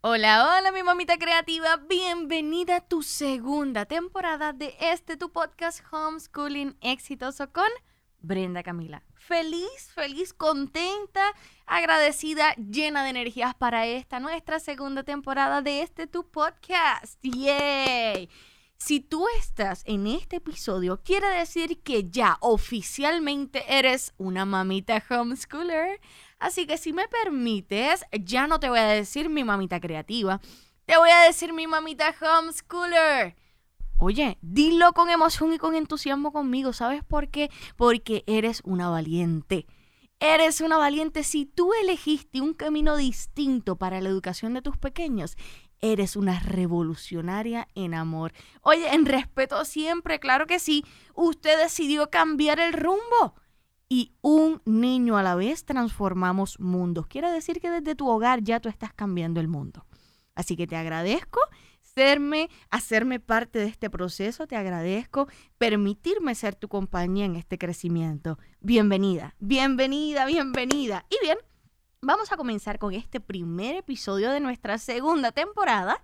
Hola, hola mi mamita creativa, bienvenida a tu segunda temporada de este tu podcast Homeschooling Exitoso con Brenda Camila. Feliz, feliz, contenta, agradecida, llena de energías para esta nuestra segunda temporada de este tu podcast. ¡Yay! Si tú estás en este episodio, quiere decir que ya oficialmente eres una mamita homeschooler. Así que si me permites, ya no te voy a decir mi mamita creativa, te voy a decir mi mamita homeschooler. Oye, dilo con emoción y con entusiasmo conmigo. ¿Sabes por qué? Porque eres una valiente. Eres una valiente si tú elegiste un camino distinto para la educación de tus pequeños. Eres una revolucionaria en amor. Oye, en respeto siempre, claro que sí. Usted decidió cambiar el rumbo y un niño a la vez transformamos mundos. Quiere decir que desde tu hogar ya tú estás cambiando el mundo. Así que te agradezco serme, hacerme parte de este proceso, te agradezco permitirme ser tu compañía en este crecimiento. Bienvenida, bienvenida, bienvenida. Y bien, vamos a comenzar con este primer episodio de nuestra segunda temporada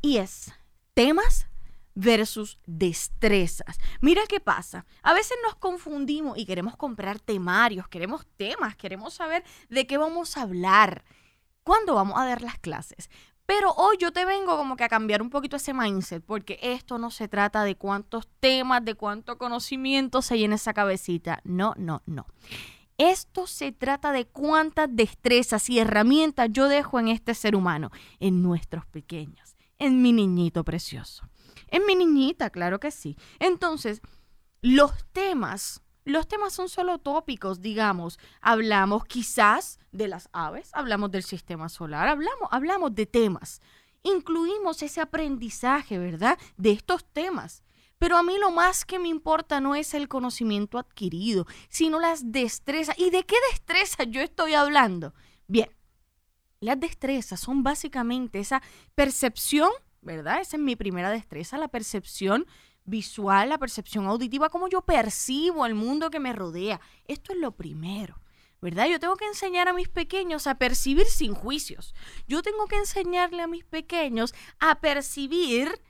y es temas versus destrezas. Mira qué pasa. A veces nos confundimos y queremos comprar temarios, queremos temas, queremos saber de qué vamos a hablar. ¿Cuándo vamos a dar las clases? Pero hoy yo te vengo como que a cambiar un poquito ese mindset, porque esto no se trata de cuántos temas, de cuánto conocimiento se llena esa cabecita. No, no, no. Esto se trata de cuántas destrezas y herramientas yo dejo en este ser humano, en nuestros pequeños, en mi niñito precioso. En mi niñita, claro que sí. Entonces, los temas, los temas son solo tópicos, digamos. Hablamos quizás de las aves, hablamos del sistema solar, hablamos, hablamos de temas. Incluimos ese aprendizaje, ¿verdad? De estos temas. Pero a mí lo más que me importa no es el conocimiento adquirido, sino las destrezas. ¿Y de qué destrezas yo estoy hablando? Bien, las destrezas son básicamente esa percepción ¿verdad? Esa es mi primera destreza, la percepción visual, la percepción auditiva, cómo yo percibo el mundo que me rodea. Esto es lo primero. ¿verdad? Yo tengo que enseñar a mis pequeños a percibir sin juicios. Yo tengo que enseñarle a mis pequeños a percibir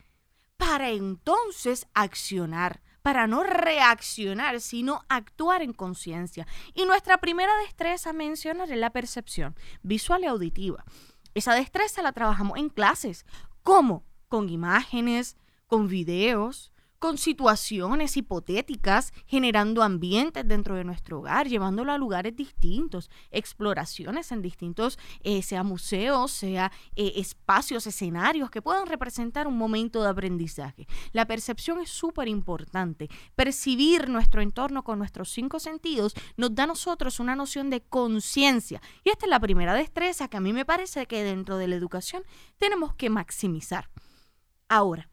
para entonces accionar, para no reaccionar, sino actuar en conciencia. Y nuestra primera destreza a mencionar es la percepción visual y auditiva. Esa destreza la trabajamos en clases. ¿Cómo? Con imágenes, con videos, con situaciones hipotéticas, generando ambientes dentro de nuestro hogar, llevándolo a lugares distintos, exploraciones en distintos, eh, sea museos, sea eh, espacios, escenarios que puedan representar un momento de aprendizaje. La percepción es súper importante. Percibir nuestro entorno con nuestros cinco sentidos nos da a nosotros una noción de conciencia. Y esta es la primera destreza que a mí me parece que dentro de la educación tenemos que maximizar. Ahora,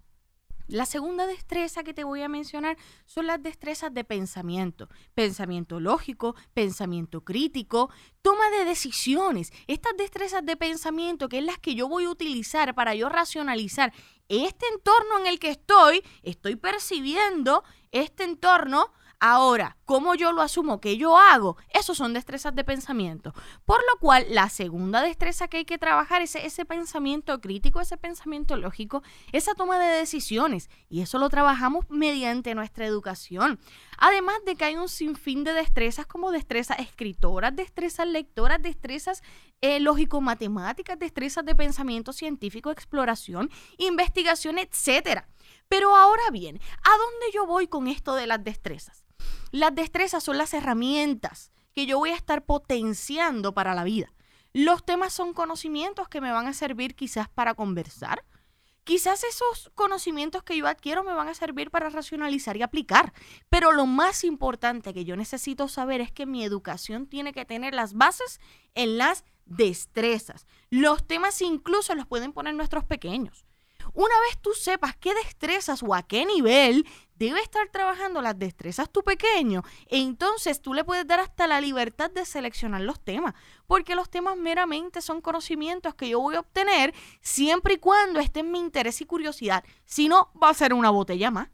la segunda destreza que te voy a mencionar son las destrezas de pensamiento. Pensamiento lógico, pensamiento crítico, toma de decisiones. Estas destrezas de pensamiento que es las que yo voy a utilizar para yo racionalizar este entorno en el que estoy, estoy percibiendo este entorno Ahora, ¿cómo yo lo asumo? ¿Qué yo hago? Esos son destrezas de pensamiento. Por lo cual, la segunda destreza que hay que trabajar es ese pensamiento crítico, ese pensamiento lógico, esa toma de decisiones. Y eso lo trabajamos mediante nuestra educación. Además de que hay un sinfín de destrezas como destrezas escritoras, destrezas lectoras, destrezas eh, lógico-matemáticas, destrezas de pensamiento científico, exploración, investigación, etc. Pero ahora bien, ¿a dónde yo voy con esto de las destrezas? Las destrezas son las herramientas que yo voy a estar potenciando para la vida. Los temas son conocimientos que me van a servir quizás para conversar. Quizás esos conocimientos que yo adquiero me van a servir para racionalizar y aplicar. Pero lo más importante que yo necesito saber es que mi educación tiene que tener las bases en las destrezas. Los temas incluso los pueden poner nuestros pequeños. Una vez tú sepas qué destrezas o a qué nivel debe estar trabajando las destrezas tu pequeño, entonces tú le puedes dar hasta la libertad de seleccionar los temas, porque los temas meramente son conocimientos que yo voy a obtener siempre y cuando esté en mi interés y curiosidad. Si no, va a ser una botella más.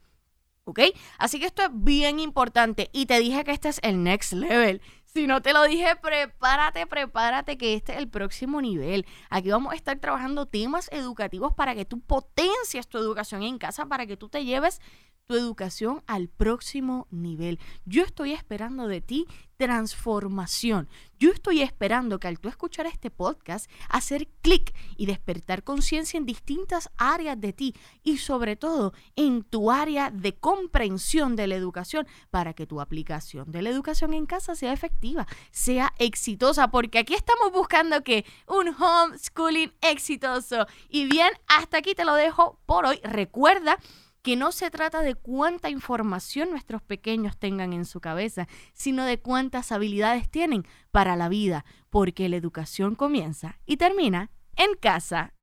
¿Ok? Así que esto es bien importante y te dije que este es el next level. Si no te lo dije, prepárate, prepárate que este es el próximo nivel. Aquí vamos a estar trabajando temas educativos para que tú potencias tu educación en casa, para que tú te lleves tu educación al próximo nivel. Yo estoy esperando de ti transformación. Yo estoy esperando que al tú escuchar este podcast, hacer clic y despertar conciencia en distintas áreas de ti y sobre todo en tu área de comprensión de la educación para que tu aplicación de la educación en casa sea efectiva, sea exitosa, porque aquí estamos buscando que un homeschooling exitoso. Y bien, hasta aquí te lo dejo por hoy. Recuerda que no se trata de cuánta información nuestros pequeños tengan en su cabeza, sino de cuántas habilidades tienen para la vida, porque la educación comienza y termina en casa.